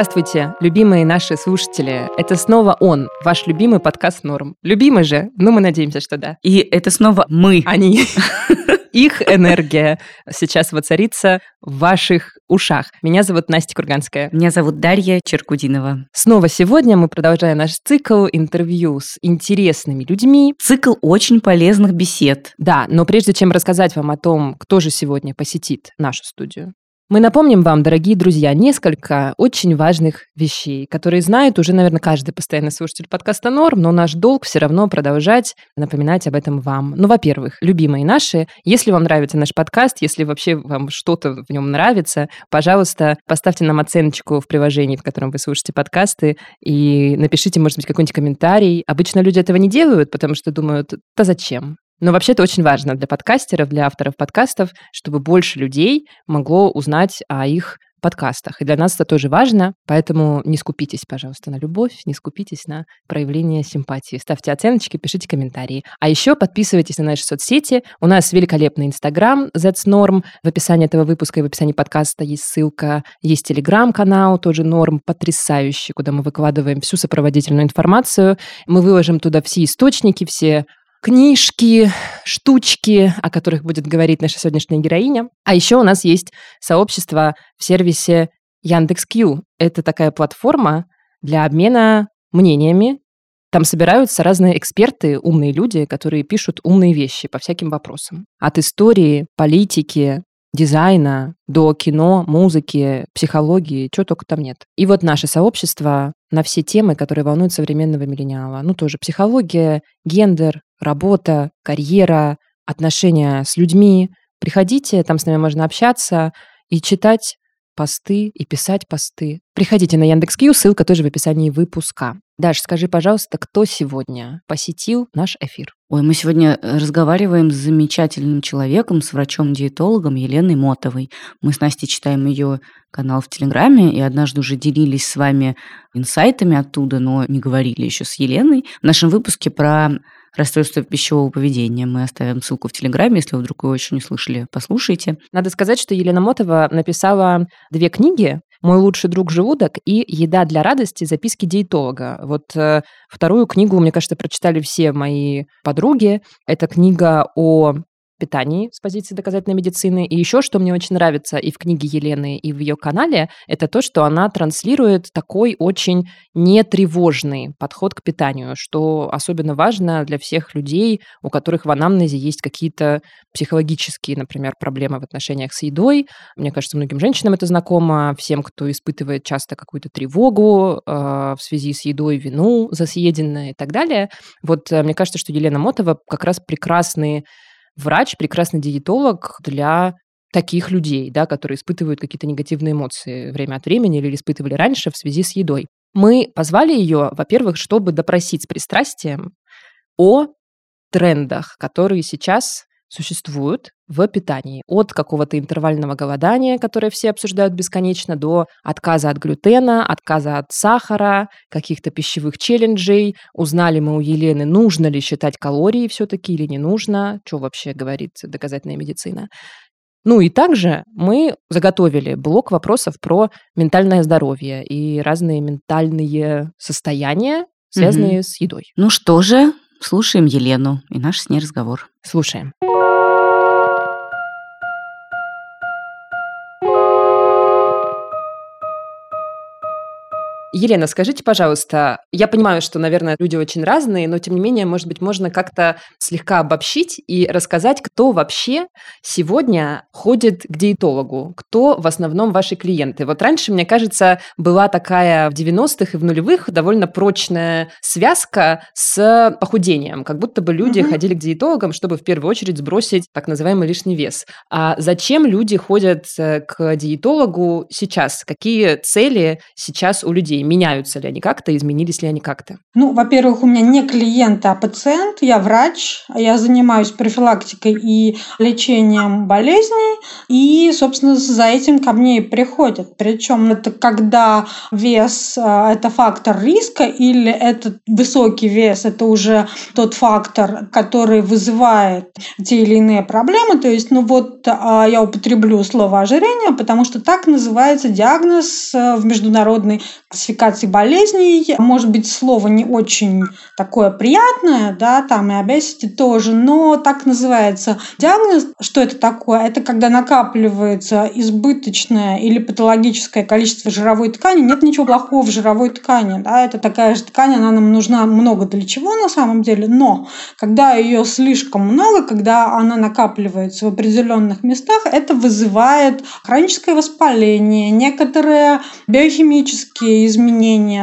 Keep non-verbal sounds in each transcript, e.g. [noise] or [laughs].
Здравствуйте, любимые наши слушатели. Это снова он, ваш любимый подкаст «Норм». Любимый же? Ну, мы надеемся, что да. И это снова мы. Они. [laughs] Их энергия сейчас воцарится в ваших ушах. Меня зовут Настя Курганская. Меня зовут Дарья Черкудинова. Снова сегодня мы продолжаем наш цикл интервью с интересными людьми. Цикл очень полезных бесед. Да, но прежде чем рассказать вам о том, кто же сегодня посетит нашу студию, мы напомним вам, дорогие друзья, несколько очень важных вещей, которые знает уже, наверное, каждый постоянный слушатель подкаста «Норм», но наш долг все равно продолжать напоминать об этом вам. Ну, во-первых, любимые наши, если вам нравится наш подкаст, если вообще вам что-то в нем нравится, пожалуйста, поставьте нам оценочку в приложении, в котором вы слушаете подкасты, и напишите, может быть, какой-нибудь комментарий. Обычно люди этого не делают, потому что думают, да зачем? Но вообще это очень важно для подкастеров, для авторов подкастов, чтобы больше людей могло узнать о их подкастах. И для нас это тоже важно, поэтому не скупитесь, пожалуйста, на любовь, не скупитесь на проявление симпатии. Ставьте оценочки, пишите комментарии. А еще подписывайтесь на наши соцсети. У нас великолепный Инстаграм That's Norm. В описании этого выпуска и в описании подкаста есть ссылка. Есть Телеграм-канал, тоже Норм, потрясающий, куда мы выкладываем всю сопроводительную информацию. Мы выложим туда все источники, все книжки, штучки, о которых будет говорить наша сегодняшняя героиня. А еще у нас есть сообщество в сервисе Яндекс.Кью. Это такая платформа для обмена мнениями. Там собираются разные эксперты, умные люди, которые пишут умные вещи по всяким вопросам. От истории, политики, дизайна до кино, музыки, психологии, чего только там нет. И вот наше сообщество на все темы, которые волнуют современного миллениала. Ну, тоже психология, гендер, работа, карьера, отношения с людьми. Приходите, там с нами можно общаться и читать посты и писать посты. Приходите на Яндекс.Кью, ссылка тоже в описании выпуска. Даш, скажи, пожалуйста, кто сегодня посетил наш эфир? Ой, мы сегодня э, разговариваем с замечательным человеком, с врачом-диетологом Еленой Мотовой. Мы с Настей читаем ее канал в Телеграме и однажды уже делились с вами инсайтами оттуда, но не говорили еще с Еленой. В нашем выпуске про расстройство пищевого поведения. Мы оставим ссылку в Телеграме, если вы вдруг его еще не слышали, послушайте. Надо сказать, что Елена Мотова написала две книги «Мой лучший друг желудок» и «Еда для радости. Записки диетолога». Вот э, вторую книгу, мне кажется, прочитали все мои подруги. Это книга о питании с позиции доказательной медицины. И еще, что мне очень нравится и в книге Елены, и в ее канале, это то, что она транслирует такой очень нетревожный подход к питанию, что особенно важно для всех людей, у которых в анамнезе есть какие-то психологические, например, проблемы в отношениях с едой. Мне кажется, многим женщинам это знакомо, всем, кто испытывает часто какую-то тревогу э, в связи с едой, вину за съеденное и так далее. Вот э, мне кажется, что Елена Мотова как раз прекрасный врач, прекрасный диетолог для таких людей, да, которые испытывают какие-то негативные эмоции время от времени или испытывали раньше в связи с едой. Мы позвали ее, во-первых, чтобы допросить с пристрастием о трендах, которые сейчас существуют в питании. От какого-то интервального голодания, которое все обсуждают бесконечно, до отказа от глютена, отказа от сахара, каких-то пищевых челленджей. Узнали мы у Елены, нужно ли считать калории все-таки или не нужно, что вообще говорит доказательная медицина. Ну и также мы заготовили блок вопросов про ментальное здоровье и разные ментальные состояния, связанные угу. с едой. Ну что же, слушаем Елену и наш с ней разговор. Слушаем. Елена, скажите, пожалуйста, я понимаю, что, наверное, люди очень разные, но тем не менее, может быть, можно как-то слегка обобщить и рассказать, кто вообще сегодня ходит к диетологу, кто в основном ваши клиенты. Вот раньше, мне кажется, была такая в 90-х и в нулевых довольно прочная связка с похудением, как будто бы люди mm-hmm. ходили к диетологам, чтобы в первую очередь сбросить так называемый лишний вес. А зачем люди ходят э, к диетологу сейчас? Какие цели сейчас у людей? Меняются ли они как-то, изменились ли они как-то? Ну, во-первых, у меня не клиент, а пациент. Я врач. Я занимаюсь профилактикой и лечением болезней. И, собственно, за этим ко мне и приходят. Причем это когда вес – это фактор риска или этот высокий вес – это уже тот фактор, который вызывает те или иные проблемы. То есть, ну вот а, я употреблю слово ожирение, потому что так называется диагноз э, в международной классификации болезней. Может быть, слово не очень такое приятное, да, там и obesity тоже, но так называется диагноз. Что это такое? Это когда накапливается избыточное или патологическое количество жировой ткани. Нет ничего плохого в жировой ткани, да, это такая же ткань, она нам нужна много для чего на самом деле, но когда ее слишком много, когда она накапливается в определенных местах, это вызывает хроническое воспаление, некоторые биохимические изменения,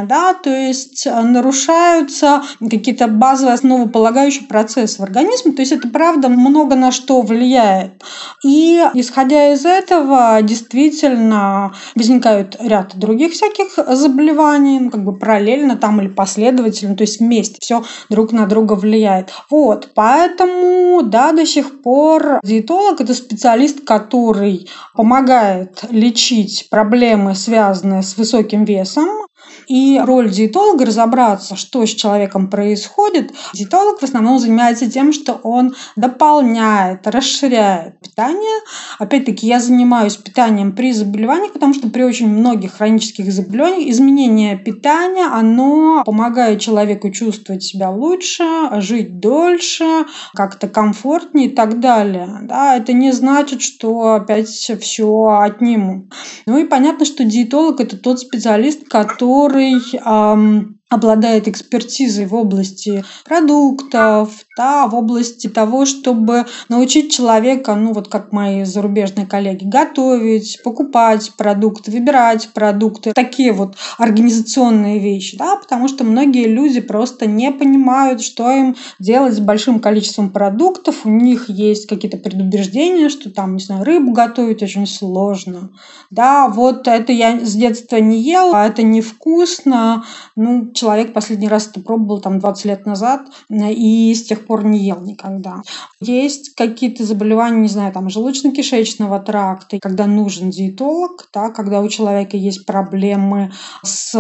да, то есть э, нарушаются какие-то базовые основополагающие процессы в организме, то есть это правда много на что влияет. И исходя из этого, действительно возникают ряд других всяких заболеваний, ну, как бы параллельно там или последовательно, то есть вместе все друг на друга влияет. Вот, поэтому, да, до сих пор диетолог – это специалист, который помогает лечить проблемы, связанные с высоким весом, и роль диетолога разобраться, что с человеком происходит. Диетолог в основном занимается тем, что он дополняет, расширяет питание. Опять-таки, я занимаюсь питанием при заболеваниях, потому что при очень многих хронических заболеваниях изменение питания, оно помогает человеку чувствовать себя лучше, жить дольше, как-то комфортнее и так далее. Да, это не значит, что опять все отниму. Ну и понятно, что диетолог – это тот специалист, который который обладает экспертизой в области продуктов, да, в области того, чтобы научить человека, ну вот как мои зарубежные коллеги, готовить, покупать продукты, выбирать продукты, такие вот организационные вещи, да, потому что многие люди просто не понимают, что им делать с большим количеством продуктов, у них есть какие-то предубеждения, что там, не знаю, рыбу готовить очень сложно, да, вот это я с детства не ел, а это невкусно, ну, человек последний раз это пробовал там 20 лет назад и с тех пор не ел никогда. Есть какие-то заболевания, не знаю, там желудочно-кишечного тракта, когда нужен диетолог, да, когда у человека есть проблемы с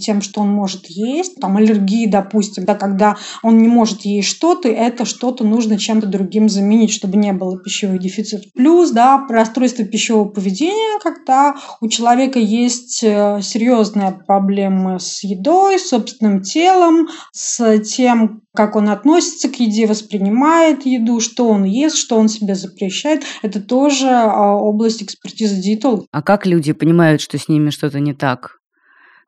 тем, что он может есть, там аллергии, допустим, да, когда он не может есть что-то, это что-то нужно чем-то другим заменить, чтобы не было пищевой дефицит. Плюс, да, расстройство пищевого поведения, когда у человека есть э, серьезные проблемы с едой, с собственным телом, с тем, как он относится к еде, воспринимает еду, что он ест, что он себе запрещает. Это тоже а, область экспертизы диетолога. А как люди понимают, что с ними что-то не так?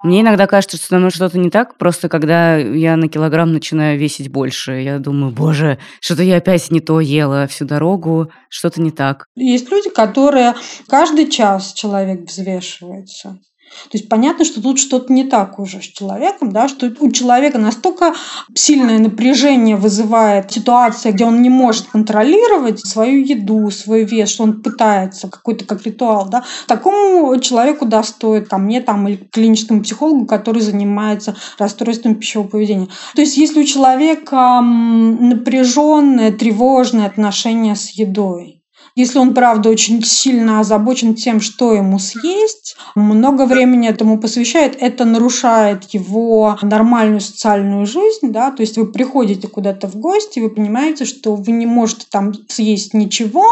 Мне иногда кажется, что со мной что-то не так, просто когда я на килограмм начинаю весить больше. Я думаю, боже, что-то я опять не то ела всю дорогу, что-то не так. Есть люди, которые каждый час человек взвешивается. То есть понятно, что тут что-то не так уже с человеком, да, что у человека настолько сильное напряжение вызывает ситуация, где он не может контролировать свою еду, свой вес, что он пытается какой-то как ритуал, да, такому человеку да, стоит ко мне там или к клиническому психологу, который занимается расстройством пищевого поведения. То есть если у человека напряженное, тревожное отношение с едой, если он, правда, очень сильно озабочен тем, что ему съесть, много времени этому посвящает, это нарушает его нормальную социальную жизнь, да, то есть вы приходите куда-то в гости, вы понимаете, что вы не можете там съесть ничего,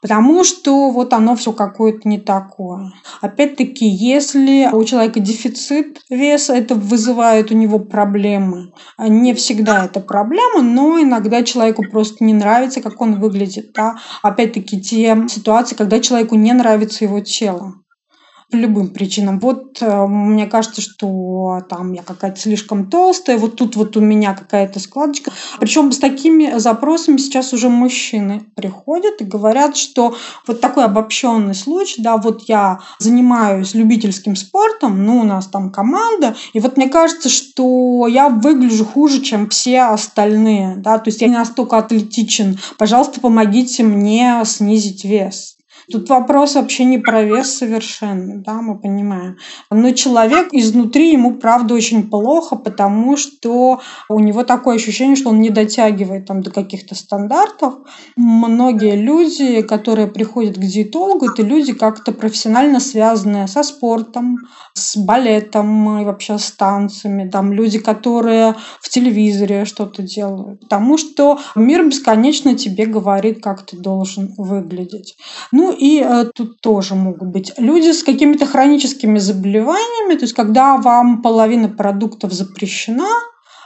потому что вот оно все какое-то не такое. Опять-таки, если у человека дефицит веса, это вызывает у него проблемы. Не всегда это проблема, но иногда человеку просто не нравится, как он выглядит. Да? Опять-таки, те ситуации, когда человеку не нравится его тело по любым причинам. Вот э, мне кажется, что там я какая-то слишком толстая, вот тут вот у меня какая-то складочка. Причем с такими запросами сейчас уже мужчины приходят и говорят, что вот такой обобщенный случай, да, вот я занимаюсь любительским спортом, ну, у нас там команда, и вот мне кажется, что я выгляжу хуже, чем все остальные, да, то есть я не настолько атлетичен, пожалуйста, помогите мне снизить вес. Тут вопрос вообще не про вес совершенно, да, мы понимаем. Но человек изнутри, ему правда очень плохо, потому что у него такое ощущение, что он не дотягивает там до каких-то стандартов. Многие люди, которые приходят к диетологу, это люди как-то профессионально связанные со спортом, с балетом и вообще с танцами. Там люди, которые в телевизоре что-то делают. Потому что мир бесконечно тебе говорит, как ты должен выглядеть. Ну и э, тут тоже могут быть люди с какими-то хроническими заболеваниями, то есть когда вам половина продуктов запрещена,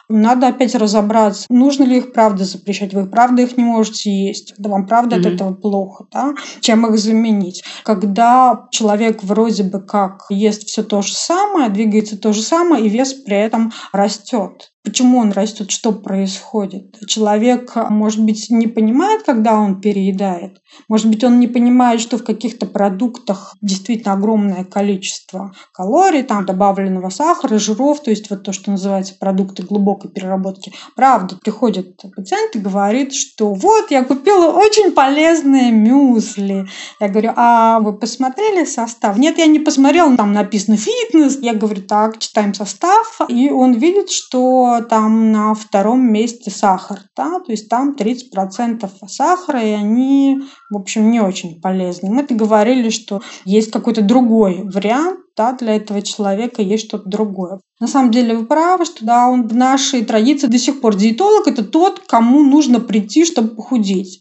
надо опять разобраться, нужно ли их правда запрещать. Вы правда их не можете есть. Да вам правда mm-hmm. от этого плохо, да? Чем их заменить? Когда человек вроде бы как ест все то же самое, двигается то же самое, и вес при этом растет. Почему он растет? Что происходит? Человек, может быть, не понимает, когда он переедает. Может быть, он не понимает, что в каких-то продуктах действительно огромное количество калорий, там добавленного сахара, жиров, то есть вот то, что называется продукты глубокой переработки. Правда, приходит пациент и говорит, что вот, я купила очень полезные мюсли. Я говорю, а вы посмотрели состав? Нет, я не посмотрела, там написано фитнес. Я говорю, так, читаем состав. И он видит, что там на втором месте сахар, да, то есть там 30% сахара, и они, в общем, не очень полезны. Мы-то говорили, что есть какой-то другой вариант, да, для этого человека есть что-то другое. На самом деле вы правы, что да, он в нашей традиции до сих пор диетолог – это тот, кому нужно прийти, чтобы похудеть.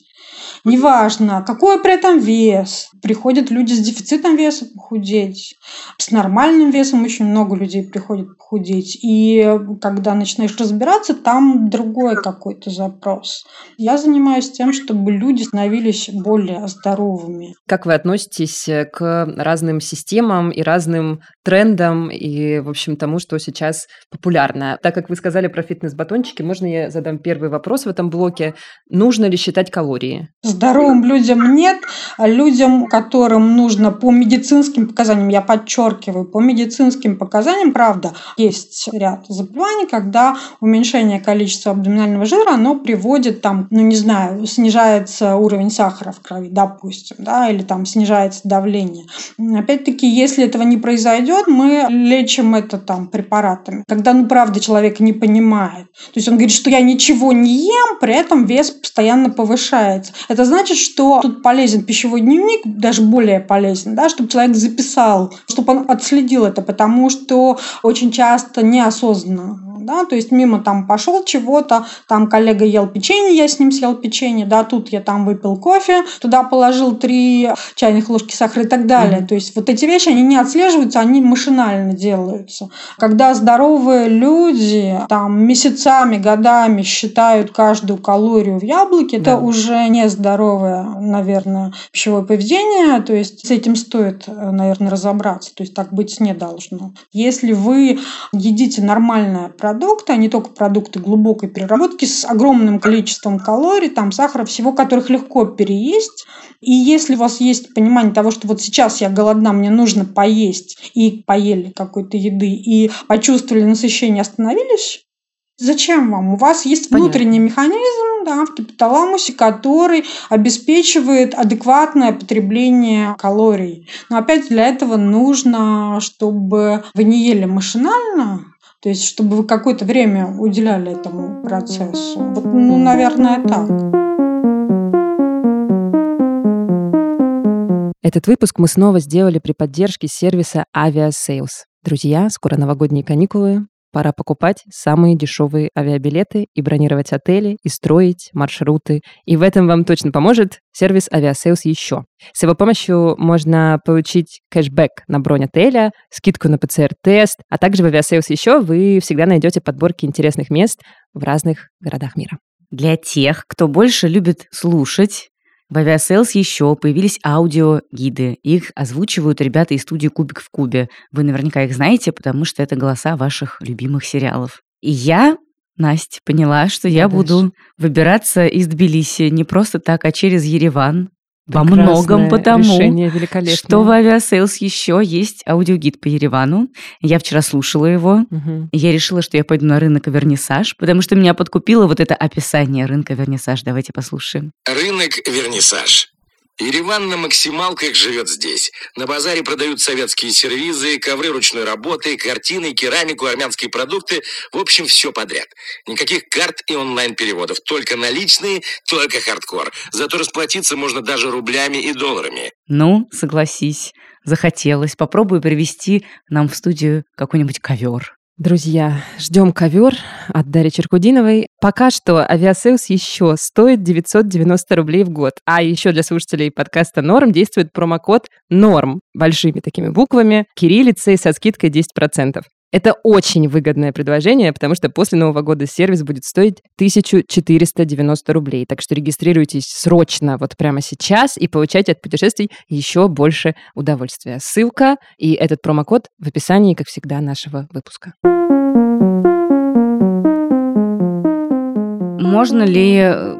Неважно, какой при этом вес. Приходят люди с дефицитом веса похудеть. С нормальным весом очень много людей приходят похудеть. И когда начинаешь разбираться, там другой какой-то запрос. Я занимаюсь тем, чтобы люди становились более здоровыми. Как вы относитесь к разным системам и разным трендам и, в общем, тому, что сейчас популярно? Так как вы сказали про фитнес-батончики, можно я задам первый вопрос в этом блоке? Нужно ли считать калории? Здоровым людям нет, а людям, которым нужно по медицинским показаниям, я подчеркиваю, по медицинским показаниям, правда, есть ряд заболеваний, когда уменьшение количества абдоминального жира, оно приводит там, ну не знаю, снижается уровень сахара в крови, допустим, да, или там снижается давление. Опять-таки, если этого не произойдет, мы лечим это там препаратами. Когда, ну правда, человек не понимает. То есть он говорит, что я ничего не ем, при этом вес постоянно повышается. Это это значит, что тут полезен пищевой дневник, даже более полезен, да, чтобы человек записал, чтобы он отследил это, потому что очень часто неосознанно да, то есть мимо там пошел чего-то, там коллега ел печенье, я с ним съел печенье, да, тут я там выпил кофе, туда положил три чайных ложки сахара и так далее. Mm-hmm. То есть вот эти вещи, они не отслеживаются, они машинально делаются. Когда здоровые люди там месяцами, годами считают каждую калорию в яблоке, да. это уже не здоровое, наверное, пищевое поведение, то есть с этим стоит, наверное, разобраться, то есть так быть не должно. Если вы едите нормальное продукт, продукты, а не только продукты глубокой переработки с огромным количеством калорий, там сахара, всего, которых легко переесть. И если у вас есть понимание того, что вот сейчас я голодна, мне нужно поесть, и поели какой-то еды, и почувствовали насыщение, остановились, Зачем вам? У вас есть Понятно. внутренний механизм да, в гипоталамусе, который обеспечивает адекватное потребление калорий. Но опять для этого нужно, чтобы вы не ели машинально, то есть, чтобы вы какое-то время уделяли этому процессу. Вот, ну, наверное, так. Этот выпуск мы снова сделали при поддержке сервиса Aviasales. Друзья, скоро новогодние каникулы. Пора покупать самые дешевые авиабилеты и бронировать отели, и строить маршруты. И в этом вам точно поможет сервис Aviasales еще. С его помощью можно получить кэшбэк на бронь отеля, скидку на ПЦР-тест, а также в Aviasales еще вы всегда найдете подборки интересных мест в разных городах мира. Для тех, кто больше любит слушать, в Aviasales еще появились аудиогиды. Их озвучивают ребята из студии «Кубик в кубе». Вы наверняка их знаете, потому что это голоса ваших любимых сериалов. И я Настя, поняла, что я, я буду выбираться из Тбилиси не просто так, а через Ереван, во многом потому, что в Aviasales еще есть аудиогид по Еревану. Я вчера слушала его. Угу. И я решила, что я пойду на рынок Вернисаж, потому что меня подкупило вот это описание рынка Вернисаж. Давайте послушаем. Рынок Вернисаж. Ереван на максималках живет здесь. На базаре продают советские сервизы, ковры ручной работы, картины, керамику, армянские продукты. В общем, все подряд. Никаких карт и онлайн-переводов. Только наличные, только хардкор. Зато расплатиться можно даже рублями и долларами. Ну, согласись, захотелось. Попробую привезти нам в студию какой-нибудь ковер. Друзья, ждем ковер от Дарьи Черкудиновой. Пока что Aviasales еще стоит 990 рублей в год. А еще для слушателей подкаста «Норм» действует промокод «НОРМ» большими такими буквами, кириллицей со скидкой 10%. Это очень выгодное предложение, потому что после Нового года сервис будет стоить 1490 рублей. Так что регистрируйтесь срочно вот прямо сейчас и получайте от путешествий еще больше удовольствия. Ссылка и этот промокод в описании, как всегда, нашего выпуска. Можно ли э,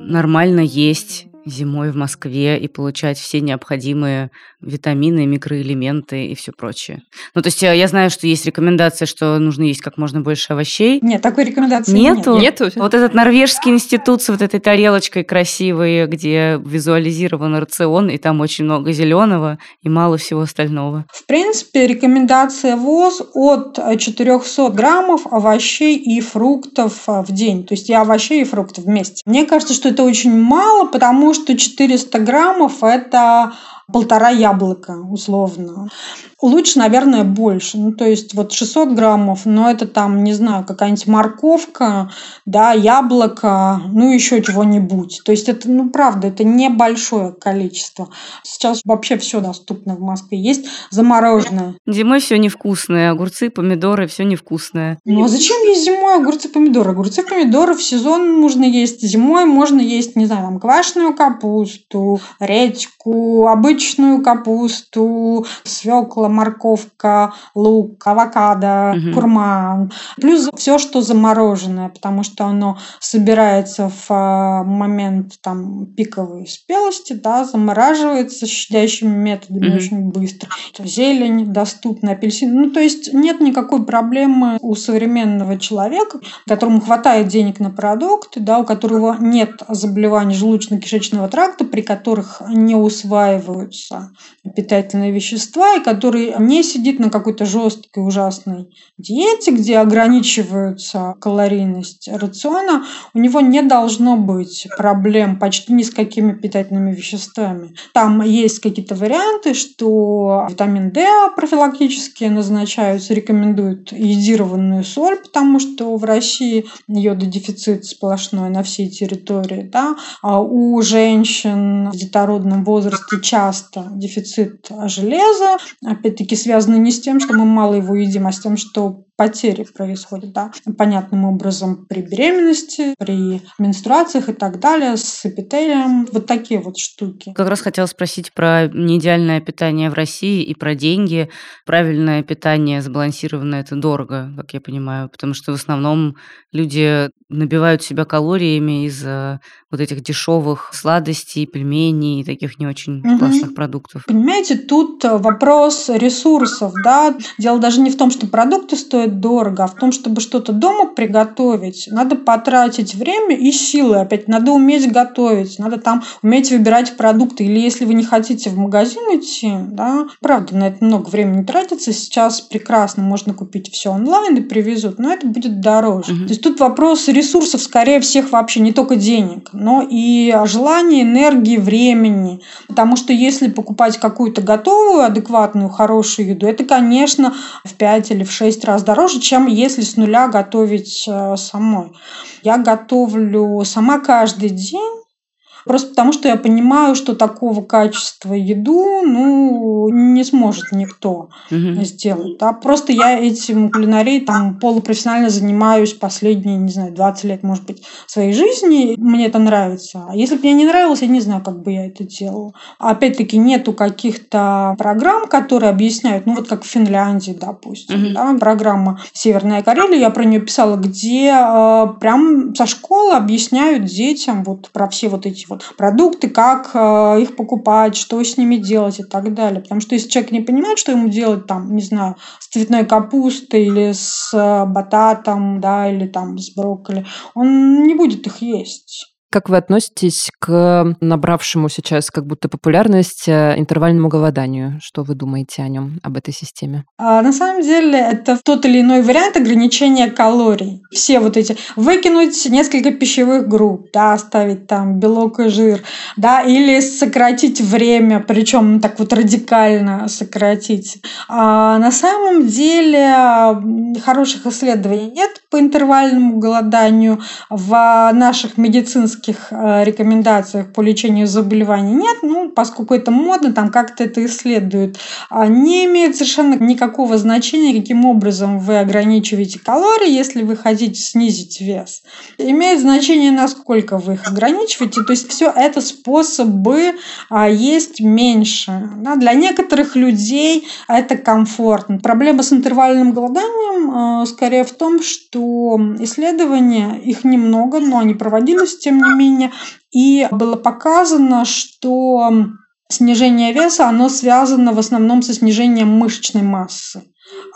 нормально есть зимой в Москве и получать все необходимые витамины, микроэлементы и все прочее. Ну, то есть э, я знаю, что есть рекомендация, что нужно есть как можно больше овощей. Нет, такой рекомендации Нету? нет. Нету? Вот этот норвежский институт с вот этой тарелочкой красивой, где визуализирован рацион, и там очень много зеленого и мало всего остального. В принципе, рекомендация ВОЗ от 400 граммов овощей и фруктов в день. То есть и овощей, и фруктов вместе. Мне кажется, что это очень мало, потому что 400 граммов – это полтора яблока условно. Лучше, наверное, больше. Ну, то есть вот 600 граммов, но это там, не знаю, какая-нибудь морковка, да, яблоко, ну, еще чего-нибудь. То есть это, ну, правда, это небольшое количество. Сейчас вообще все доступно в Москве. Есть замороженное. Зимой все невкусное, огурцы, помидоры, все невкусное. Ну, а зачем есть зимой огурцы, помидоры? Огурцы, помидоры в сезон можно есть. Зимой можно есть, не знаю, там, квашеную капусту, редьку, обычную капусту, свекла, морковка, лук, авокадо, Мгм. курма. Плюс все, что замороженное, потому что оно собирается в а, момент там пиковой спелости, да, замораживается щадящими методами Мгм. очень быстро. Зелень доступна, апельсин. Ну, то есть нет никакой проблемы у современного человека, которому хватает денег на продукты, да, у которого нет заболеваний желудочно-кишечного тракта, при которых не усваиваются питательные вещества, и который не сидит на какой-то жесткой ужасной диете, где ограничиваются калорийность рациона, у него не должно быть проблем почти ни с какими питательными веществами. Там есть какие-то варианты, что витамин D профилактически назначаются, рекомендуют йодированную соль, потому что в России йододефицит сплошной на всей территории. Да? А у женщин в детородном возрасте часто дефицит железа, опять-таки связано не с тем, что мы мало его едим, а с тем, что потери происходят, да, понятным образом при беременности, при менструациях и так далее, с эпителием, вот такие вот штуки. Как раз хотела спросить про неидеальное питание в России и про деньги. Правильное питание, сбалансированное, это дорого, как я понимаю, потому что в основном люди набивают себя калориями из-за вот этих дешевых сладостей, пельменей и таких не очень Мгм. классных продуктов. Понимаете, тут вопрос ресурсов, да. Дело даже не в том, что продукты стоят дорого, а в том, чтобы что-то дома приготовить, надо потратить время и силы. Опять надо уметь готовить, надо там уметь выбирать продукты. Или если вы не хотите в магазин идти, да, правда, на это много времени тратится. Сейчас прекрасно можно купить все онлайн и привезут, но это будет дороже. Мгм. То есть тут вопрос ресурсов скорее всех вообще не только денег, но и желания, энергии, времени. Потому что если покупать какую-то готовую, адекватную, хорошую еду, это, конечно, в 5 или в 6 раз дороже, чем если с нуля готовить э, самой. Я готовлю сама каждый день, Просто потому, что я понимаю, что такого качества еду, ну, не сможет никто Мгм. сделать. Да? Просто я этим кулинарией там полупрофессионально занимаюсь последние, не знаю, 20 лет, может быть, своей жизни. Мне это нравится. А если бы мне не нравилось, я не знаю, как бы я это делала. Опять-таки, нету каких-то программ, которые объясняют, ну, вот как в Финляндии, допустим, Мгм. да, программа «Северная Карелия», я про нее писала, где э, прям со школы объясняют детям вот про все вот эти вот продукты, как э, их покупать, что с ними делать и так далее. Потому что если человек не понимает, что ему делать там, не знаю, с цветной капустой или с э, бататом, да, или там с брокколи, он не будет их есть. Как вы относитесь к набравшему сейчас как будто популярность э, интервальному голоданию? Что вы думаете о нем, об этой системе? А, на самом деле это тот или иной вариант ограничения калорий. Все вот эти выкинуть несколько пищевых групп, да, оставить там белок и жир, да, или сократить время, причем так вот радикально сократить. А на самом деле хороших исследований нет по интервальному голоданию в наших медицинских медицинских э, рекомендациях по лечению заболеваний нет, ну, поскольку это модно, там как-то это исследуют, а не имеет совершенно никакого значения, каким образом вы ограничиваете калории, если вы хотите снизить вес. Имеет значение, насколько вы их ограничиваете, то есть все это способы а, есть меньше. Да? Для некоторых людей это комфортно. Проблема с интервальным голоданием э, скорее в том, что исследования, их немного, но они проводились, тем не менее. И было показано, что снижение веса, оно связано в основном со снижением мышечной массы.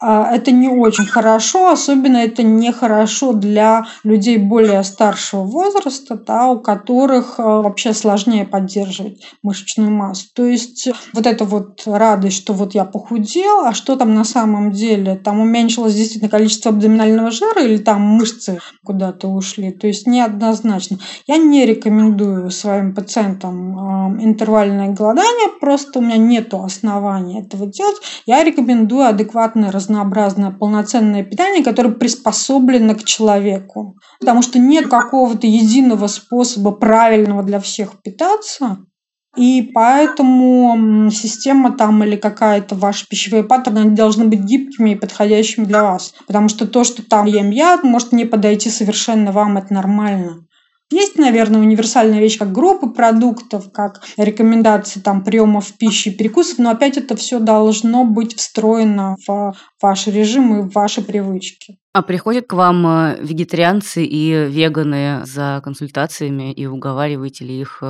А, это не очень хорошо, особенно это не хорошо для людей более старшего возраста, да, у которых а, вообще сложнее поддерживать мышечную массу. То есть вот эта вот радость, что вот я похудел, а что там на самом деле? Там уменьшилось действительно количество абдоминального жира или там мышцы куда-то ушли? То есть неоднозначно. Я не рекомендую своим пациентам а, интервальное голодание, просто у меня нет основания этого делать. Я рекомендую адекватное разнообразное полноценное питание, которое приспособлено к человеку. Потому что нет какого-то единого способа правильного для всех питаться. И поэтому система там или какая-то ваши пищевые паттерны они должны быть гибкими и подходящими для вас. Потому что то, что там ем я, может не подойти совершенно вам, это нормально. Есть, наверное, универсальная вещь, как группы продуктов, как рекомендации там, приемов пищи перекусов, но опять это все должно быть встроено в ваш режим и в ваши привычки. А приходят к вам э, вегетарианцы и веганы за консультациями и уговариваете ли их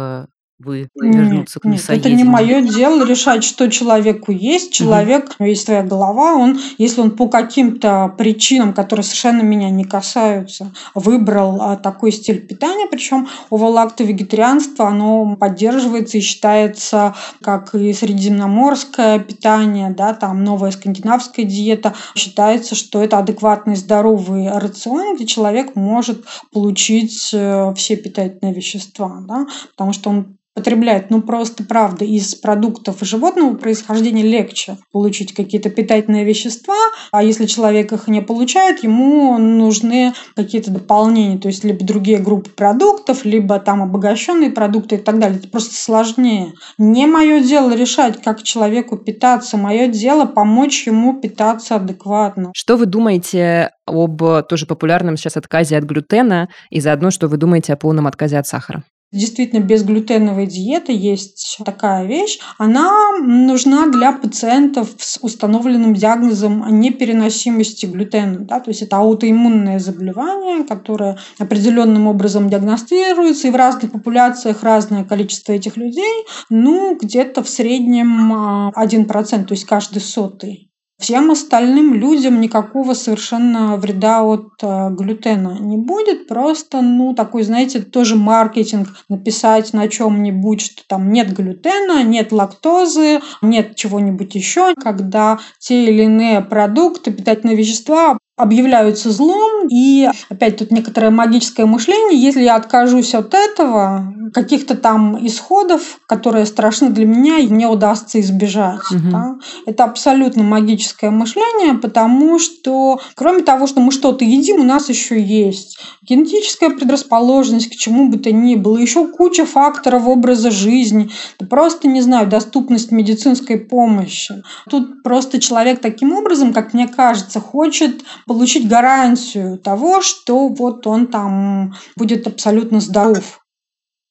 вы вернуться к Нет, это не мое дело решать, что человеку есть. Человек, угу. есть своя голова, он, если он по каким-то причинам, которые совершенно меня не касаются, выбрал а, такой стиль питания, причем оволакто-вегетарианство, оно поддерживается и считается как и средиземноморское питание, да, там новая скандинавская диета, считается, что это адекватный здоровый рацион, где человек может получить э, все питательные вещества, да, потому что он потребляет, ну просто правда, из продуктов животного происхождения легче получить какие-то питательные вещества, а если человек их не получает, ему нужны какие-то дополнения, то есть либо другие группы продуктов, либо там обогащенные продукты и так далее. Это просто сложнее. Не мое дело решать, как человеку питаться, мое дело помочь ему питаться адекватно. Что вы думаете об тоже популярном сейчас отказе от глютена и заодно, что вы думаете о полном отказе от сахара? Действительно, безглютеновая диета есть такая вещь. Она нужна для пациентов с установленным диагнозом непереносимости глютена. Да? То есть это аутоиммунное заболевание, которое определенным образом диагностируется, и в разных популяциях разное количество этих людей, ну, где-то в среднем 1%, а, то есть каждый сотый. Всем остальным людям никакого совершенно вреда от э, глютена не будет. Просто, ну, такой, знаете, тоже маркетинг, написать на чем-нибудь, что там нет глютена, нет лактозы, нет чего-нибудь еще, когда те или иные продукты, питательные вещества объявляются злом. И опять тут некоторое магическое мышление. Если я откажусь от этого, каких-то там исходов, которые страшны для меня, мне удастся избежать. Угу. Да? Это абсолютно магическое мышление, потому что кроме того, что мы что-то едим, у нас еще есть генетическая предрасположенность к чему бы то ни было, еще куча факторов образа жизни, да просто, не знаю, доступность медицинской помощи. Тут просто человек таким образом, как мне кажется, хочет получить гарантию того, что вот он там будет абсолютно здоров.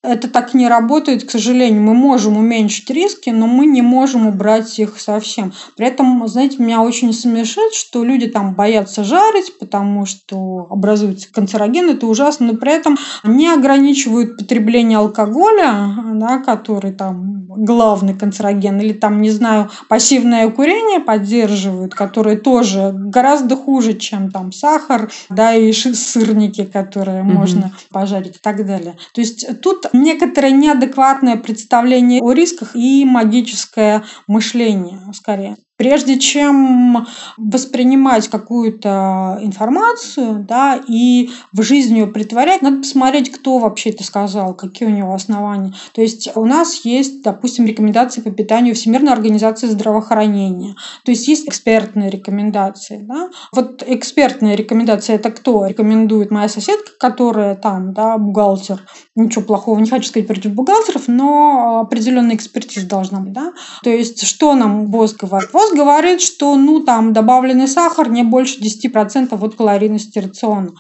Это так не работает, к сожалению. Мы можем уменьшить риски, но мы не можем убрать их совсем. При этом, знаете, меня очень смешит, что люди там боятся жарить, потому что образуются канцерогены, это ужасно, но при этом не ограничивают потребление алкоголя, да, который там главный канцероген, или там, не знаю, пассивное курение поддерживают, которое тоже гораздо хуже, чем там сахар, да, и сырники, которые mm-hmm. можно пожарить и так далее. То есть тут некоторое неадекватное представление о рисках и магическое мышление, скорее прежде чем воспринимать какую-то информацию да, и в жизнь ее притворять, надо посмотреть, кто вообще это сказал, какие у него основания. То есть у нас есть, допустим, рекомендации по питанию Всемирной организации здравоохранения. То есть есть экспертные рекомендации. Да? Вот экспертная рекомендация – это кто? Рекомендует моя соседка, которая там, да, бухгалтер. Ничего плохого не хочу сказать против бухгалтеров, но определенная экспертиза должна быть. Да? То есть что нам ВОЗ говорит? ВОЗ говорит, что ну там добавленный сахар не больше 10% от калорийности рациона.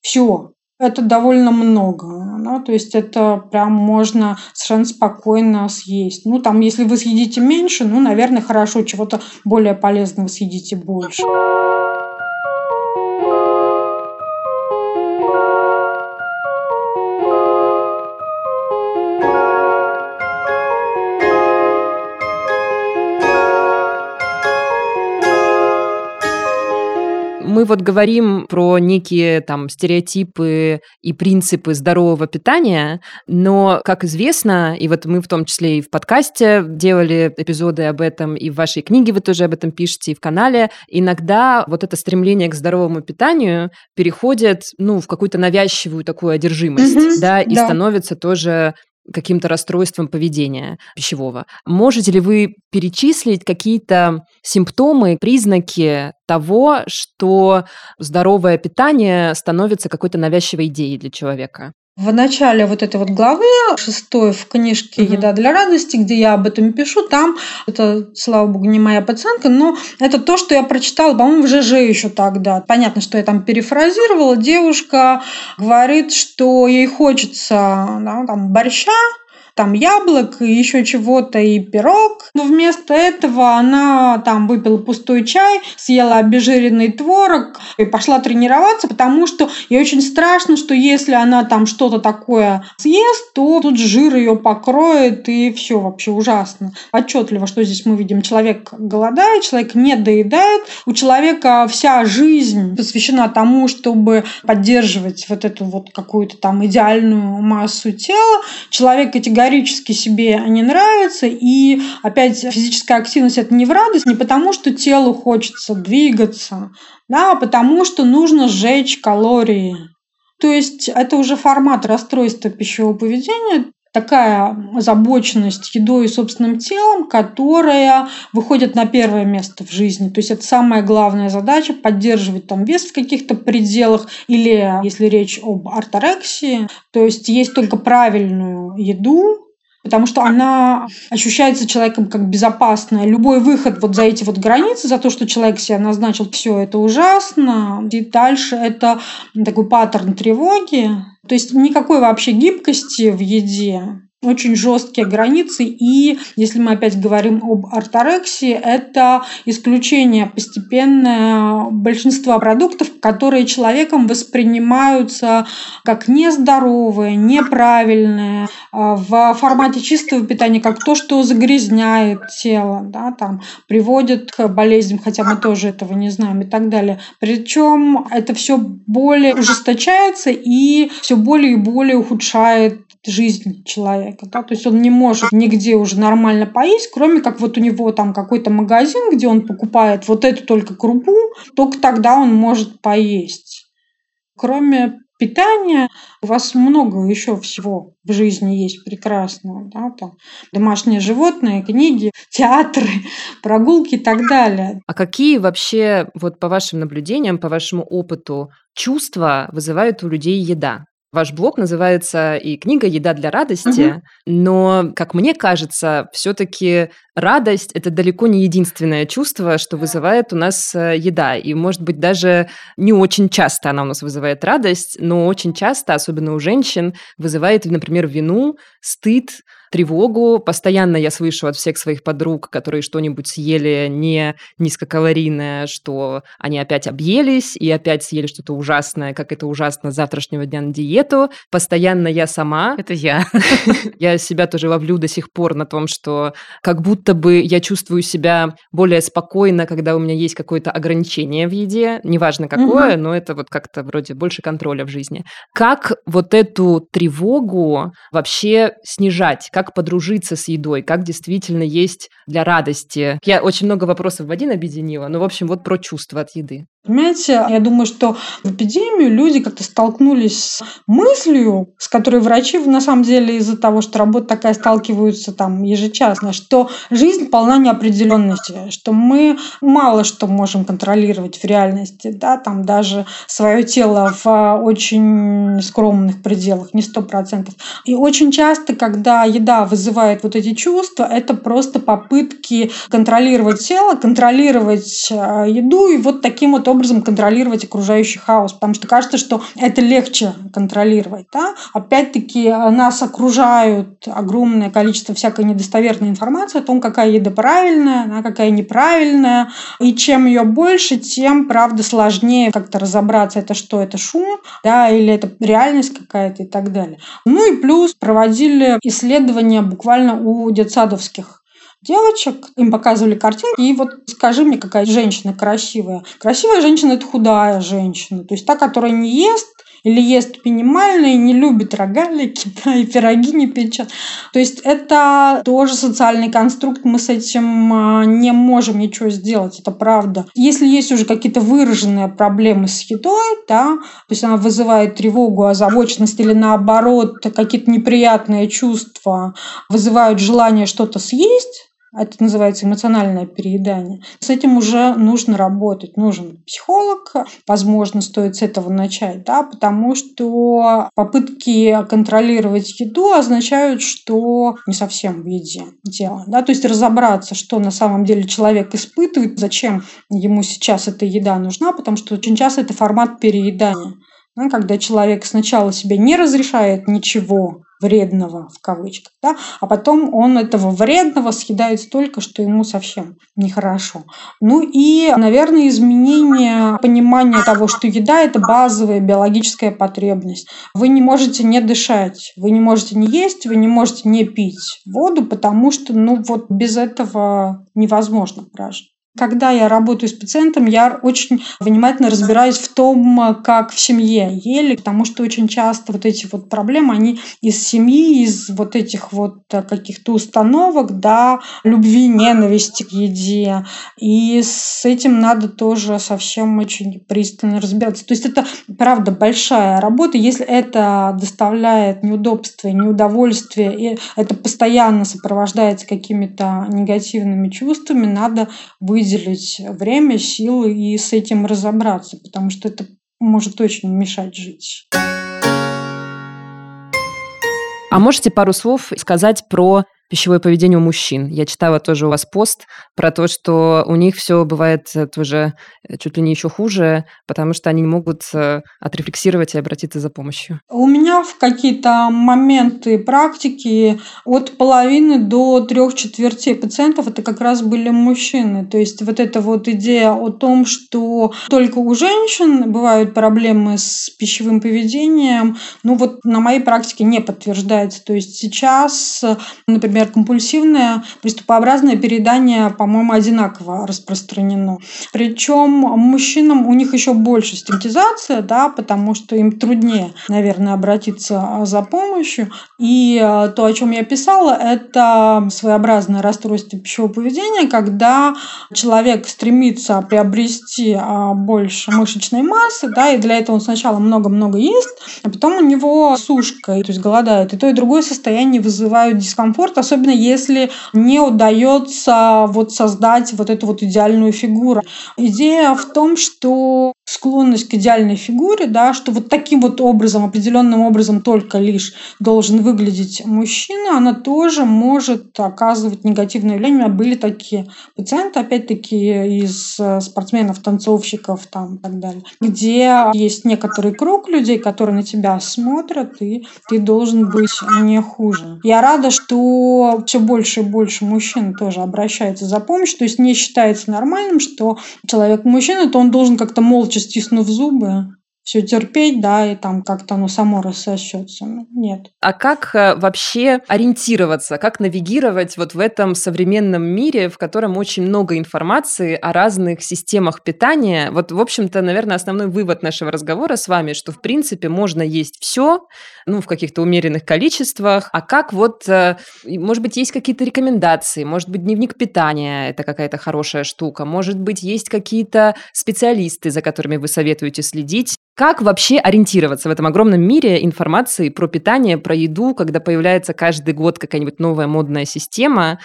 Все, это довольно много. Да? То есть это прям можно совершенно спокойно съесть. Ну, там, если вы съедите меньше, ну, наверное, хорошо, чего-то более полезного съедите больше. Мы вот говорим про некие там стереотипы и принципы здорового питания, но, как известно, и вот мы в том числе и в подкасте делали эпизоды об этом, и в вашей книге вы тоже об этом пишете, и в канале, иногда вот это стремление к здоровому питанию переходит, ну, в какую-то навязчивую такую одержимость, mm-hmm, да, и да. становится тоже каким-то расстройством поведения пищевого. Можете ли вы перечислить какие-то симптомы, признаки того, что здоровое питание становится какой-то навязчивой идеей для человека? В начале вот этой вот главы, шестой в книжке «Еда для радости», где я об этом пишу, там, это, слава богу, не моя пациентка, но это то, что я прочитала, по-моему, в ЖЖ еще тогда. Понятно, что я там перефразировала. Девушка говорит, что ей хочется да, там, борща, там яблок, и еще чего-то и пирог. Но вместо этого она там выпила пустой чай, съела обезжиренный творог и пошла тренироваться, потому что ей очень страшно, что если она там что-то такое съест, то тут жир ее покроет и все вообще ужасно. Отчетливо, что здесь мы видим. Человек голодает, человек не доедает. У человека вся жизнь посвящена тому, чтобы поддерживать вот эту вот какую-то там идеальную массу тела. Человек эти категорически себе не нравится. И опять физическая активность это не в радость, не потому что телу хочется двигаться, да, а потому что нужно сжечь калории. То есть это уже формат расстройства пищевого поведения такая озабоченность едой и собственным телом, которая выходит на первое место в жизни. То есть это самая главная задача – поддерживать там вес в каких-то пределах или, если речь об орторексии, то есть есть только правильную еду, потому что она ощущается человеком как безопасная. Любой выход вот за эти вот границы, за то, что человек себя назначил, все это ужасно. И дальше это такой паттерн тревоги, то есть никакой вообще гибкости в еде очень жесткие границы. И если мы опять говорим об орторексии, это исключение постепенное большинства продуктов, которые человеком воспринимаются как нездоровые, неправильные, а, в формате чистого питания, как то, что загрязняет тело, да, там, приводит к болезням, хотя мы тоже этого не знаем и так далее. Причем это все более ужесточается и все более и более ухудшает жизнь человека. Да? То есть он не может нигде уже нормально поесть, кроме как вот у него там какой-то магазин, где он покупает вот эту только крупу, только тогда он может поесть. Кроме питания, у вас много еще всего в жизни есть прекрасного. Да? Там домашние животные, книги, театры, [laughs] прогулки и так далее. А какие вообще, вот по вашим наблюдениям, по вашему опыту, чувства вызывает у людей еда? Ваш блог называется и книга «Еда для радости», угу. но, как мне кажется, все-таки радость – это далеко не единственное чувство, что вызывает у нас э, еда. И, может быть, даже не очень часто она у нас вызывает радость, но очень часто, особенно у женщин, вызывает, например, вину, стыд, тревогу. Постоянно я слышу от всех своих подруг, которые что-нибудь съели не низкокалорийное, что они опять объелись и опять съели что-то ужасное, как это ужасно с завтрашнего дня на диету. Постоянно я сама. Это я. [laughs] Я себя тоже ловлю до сих пор на том, что как будто бы я чувствую себя более спокойно, когда у меня есть какое-то ограничение в еде, неважно какое, но это вот как-то вроде больше контроля в жизни. Как вот эту тревогу вообще снижать? Как как подружиться с едой, как действительно есть для радости. Я очень много вопросов в один объединила, но, в общем, вот про чувства от еды. Понимаете, я думаю, что в эпидемию люди как-то столкнулись с мыслью, с которой врачи на самом деле из-за того, что работа такая, сталкиваются там ежечасно, что жизнь полна неопределенности, что мы мало что можем контролировать в реальности, да, там даже свое тело в очень скромных пределах, не сто процентов. И очень часто, когда еда вызывает вот эти чувства, это просто попытки контролировать тело, контролировать э, еду и вот таким вот образом контролировать окружающий хаос, потому что кажется, что это легче контролировать. Да? Опять-таки нас окружают огромное количество всякой недостоверной информации о том, какая еда правильная, да, какая неправильная, и чем ее больше, тем, правда, сложнее как-то разобраться, это что, это шум, да, или это реальность какая-то и так далее. Ну и плюс проводили исследования буквально у детсадовских девочек, им показывали картинки, и вот скажи мне, какая женщина красивая. Красивая женщина – это худая женщина, то есть та, которая не ест, или ест минимально и не любит рогалики, [laughs] да, и пироги не печет. То есть это тоже социальный конструкт, мы с этим а, не можем ничего сделать, это правда. Если есть уже какие-то выраженные проблемы с едой, да, то есть она вызывает тревогу, озабоченность или наоборот какие-то неприятные чувства вызывают желание что-то съесть, это называется эмоциональное переедание. С этим уже нужно работать. Нужен психолог. Возможно, стоит с этого начать, да, потому что попытки контролировать еду означают, что не совсем в еде дело. Да? То есть разобраться, что на самом деле человек испытывает, зачем ему сейчас эта еда нужна, потому что очень часто это формат переедания. Да, когда человек сначала себе не разрешает ничего, вредного в кавычках, да, а потом он этого вредного съедает столько, что ему совсем нехорошо. Ну и, наверное, изменение понимания того, что еда – это базовая биологическая потребность. Вы не можете не дышать, вы не можете не есть, вы не можете не пить воду, потому что, ну вот без этого невозможно прожить. Когда я работаю с пациентом, я очень внимательно разбираюсь в том, как в семье ели, потому что очень часто вот эти вот проблемы, они из семьи, из вот этих вот каких-то установок, да, любви, ненависти к еде. И с этим надо тоже совсем очень пристально разбираться. То есть это, правда, большая работа. Если это доставляет неудобства и неудовольствие, и это постоянно сопровождается какими-то негативными чувствами, надо быть выделить время, силы и с этим разобраться, потому что это может очень мешать жить. А можете пару слов сказать про пищевое поведение у мужчин. Я читала тоже у вас пост про то, что у них все бывает э, тоже э, чуть ли не еще хуже, потому что они не могут э, отрефлексировать и обратиться за помощью. У меня в какие-то моменты практики от половины до трех четвертей пациентов это как раз были мужчины. То есть вот эта вот идея о том, что только у женщин бывают проблемы с пищевым поведением, ну вот на моей практике не подтверждается. То есть сейчас, например, например, компульсивное приступообразное переедание, по-моему, одинаково распространено. Причем мужчинам у них еще больше стигматизация, да, потому что им труднее, наверное, обратиться а, за помощью. И а, то, о чем я писала, это своеобразное расстройство пищевого поведения, когда человек стремится приобрести а, больше мышечной массы, да, и для этого он сначала много-много ест, а потом у него сушка, то есть голодает. И то, и другое состояние вызывают дискомфорт, особенно если не удается вот создать вот эту вот идеальную фигуру. Идея в том, что склонность к идеальной фигуре, да, что вот таким вот образом, определенным образом только лишь должен выглядеть мужчина, она тоже может оказывать негативное влияние. Меня были такие пациенты, опять-таки, из э, спортсменов, танцовщиков там и так далее, где есть некоторый круг людей, которые на тебя смотрят, и ты должен быть не хуже. Я рада, что все больше и больше мужчин тоже обращаются за помощью, то есть не считается нормальным, что человек мужчина, то он должен как-то молча стиснув зубы, все терпеть, да, и там как-то оно само рассосется. Ну, нет. А как э, вообще ориентироваться, как навигировать вот в этом современном мире, в котором очень много информации о разных системах питания? Вот, в общем-то, наверное, основной вывод нашего разговора с вами, что, в принципе, можно есть все, ну, в каких-то умеренных количествах. А как вот, э, может быть, есть какие-то рекомендации, может быть, дневник питания – это какая-то хорошая штука, может быть, есть какие-то специалисты, за которыми вы советуете следить, как вообще ориентироваться в этом огромном мире информации про питание, про еду, когда появляется каждый год какая-нибудь новая модная система?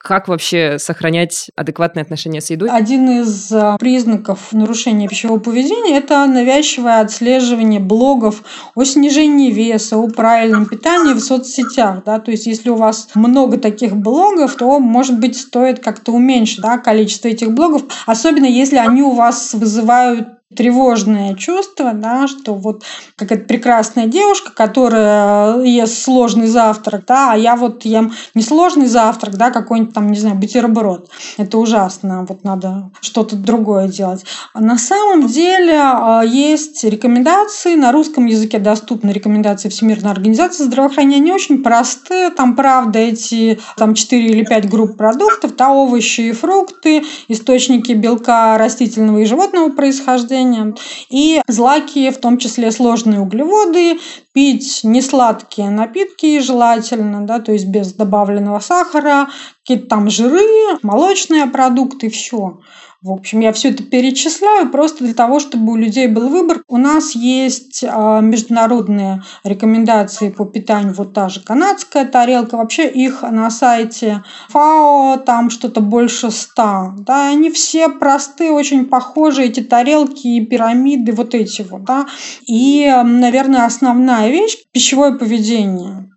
Как вообще сохранять адекватные отношения с едой? Один из а, признаков нарушения пищевого поведения – это навязчивое отслеживание блогов о снижении веса, о правильном питании в соцсетях. Да? То есть, если у вас много таких блогов, то, может быть, стоит как-то уменьшить да, количество этих блогов, особенно если они у вас вызывают тревожное чувство, да, что вот какая-то прекрасная девушка, которая ест сложный завтрак, да, а я вот ем не сложный завтрак, да, какой-нибудь там, не знаю, бутерброд. Это ужасно, вот надо что-то другое делать. А на самом деле а, есть рекомендации, на русском языке доступны рекомендации Всемирной организации здравоохранения, они очень простые, там, правда, эти там 4 или 5 групп продуктов, да, овощи и фрукты, источники белка растительного и животного происхождения, питания. И злаки, в том числе сложные углеводы, пить несладкие напитки желательно, да, то есть без добавленного сахара, какие-то там жиры, молочные продукты, все. В общем, я все это перечисляю просто для того, чтобы у людей был выбор. У нас есть а, международные рекомендации по питанию, вот та же канадская тарелка, вообще их на сайте ФАО там что-то больше ста. Да, они все простые, очень похожи, эти тарелки и пирамиды, вот эти вот. Да. И, наверное, основная вещь – пищевое поведение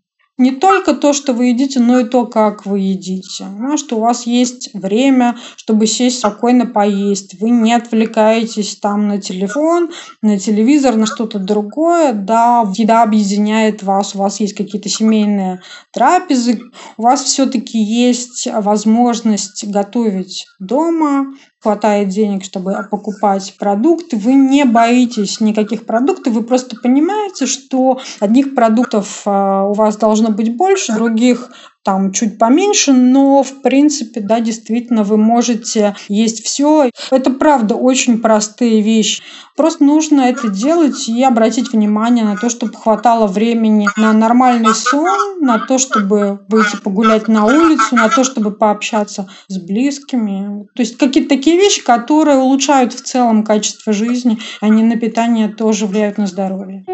не только то, что вы едите, но и то, как вы едите. Ну, что у вас есть время, чтобы сесть спокойно поесть. Вы не отвлекаетесь там на телефон, на телевизор, на что-то другое. Да, еда объединяет вас, у вас есть какие-то семейные трапезы, у вас все-таки есть возможность готовить дома, хватает денег, чтобы покупать продукты, вы не боитесь никаких продуктов, вы просто понимаете, что одних продуктов а, у вас должно быть больше, других там чуть поменьше, но в принципе, да, действительно, вы можете есть все. Это правда очень простые вещи. Просто нужно это делать и обратить внимание на то, чтобы хватало времени на нормальный сон, на то, чтобы выйти погулять на улицу, на то, чтобы пообщаться с близкими. То есть какие-то такие вещи, которые улучшают в целом качество жизни, они на питание тоже влияют на здоровье.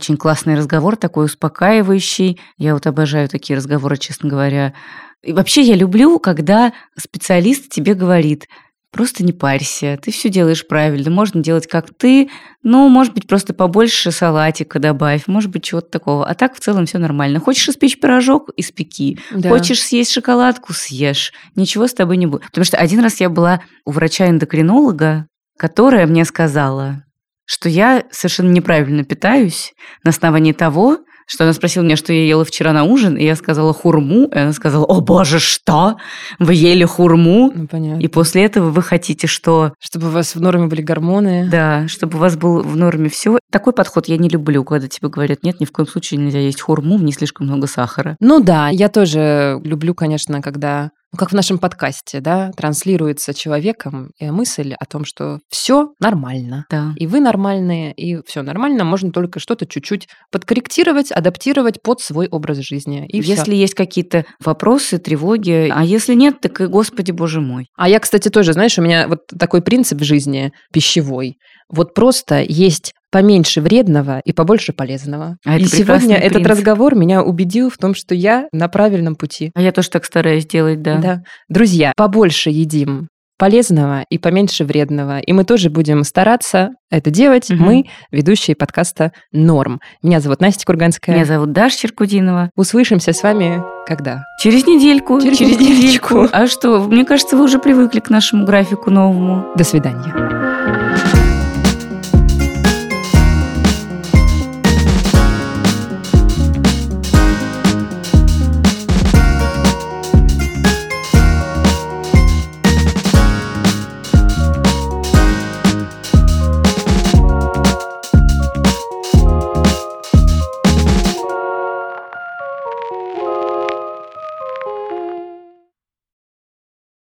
Очень классный разговор, такой успокаивающий. Я вот обожаю такие разговоры, честно говоря. И вообще я люблю, когда специалист тебе говорит, просто не парься, ты все делаешь правильно, можно делать как ты, ну, может быть, просто побольше салатика добавь, может быть, чего-то такого. А так в целом все нормально. Хочешь испечь пирожок – испеки. Да. Хочешь съесть шоколадку – съешь. Ничего с тобой не будет. Потому что один раз я была у врача-эндокринолога, которая мне сказала, что я совершенно неправильно питаюсь на основании того, что она спросила меня, что я ела вчера на ужин, и я сказала хурму, и она сказала, о боже, что? Вы ели хурму? Ну, понятно. И после этого вы хотите, что... Чтобы у вас в норме были гормоны. Да, чтобы у вас был в норме все. Такой подход я не люблю, когда тебе говорят, нет, ни в коем случае нельзя есть хурму, в ней слишком много сахара. Ну да, я тоже люблю, конечно, когда ну, как в нашем подкасте, да, транслируется человеком э, мысль о том, что все нормально. Да. И вы нормальные, и все нормально. Можно только что-то чуть-чуть подкорректировать, адаптировать под свой образ жизни. И всё. если есть какие-то вопросы, тревоги, а если нет, так и Господи Боже мой. А я, кстати, тоже, знаешь, у меня вот такой принцип в жизни пищевой. Вот просто есть поменьше вредного и побольше полезного. А и сегодня прекрасный этот принцип. разговор меня убедил в том, что я на правильном пути. А я тоже так стараюсь делать, да. Да. Друзья, побольше едим полезного и поменьше вредного. И мы тоже будем стараться это делать. Мгм. Мы, ведущие подкаста «Норм». Меня зовут Настя Курганская. Меня зовут Даша Черкудинова. Услышимся с вами когда? Через недельку. Через недельку. А что, мне кажется, вы уже привыкли к нашему графику новому. До свидания.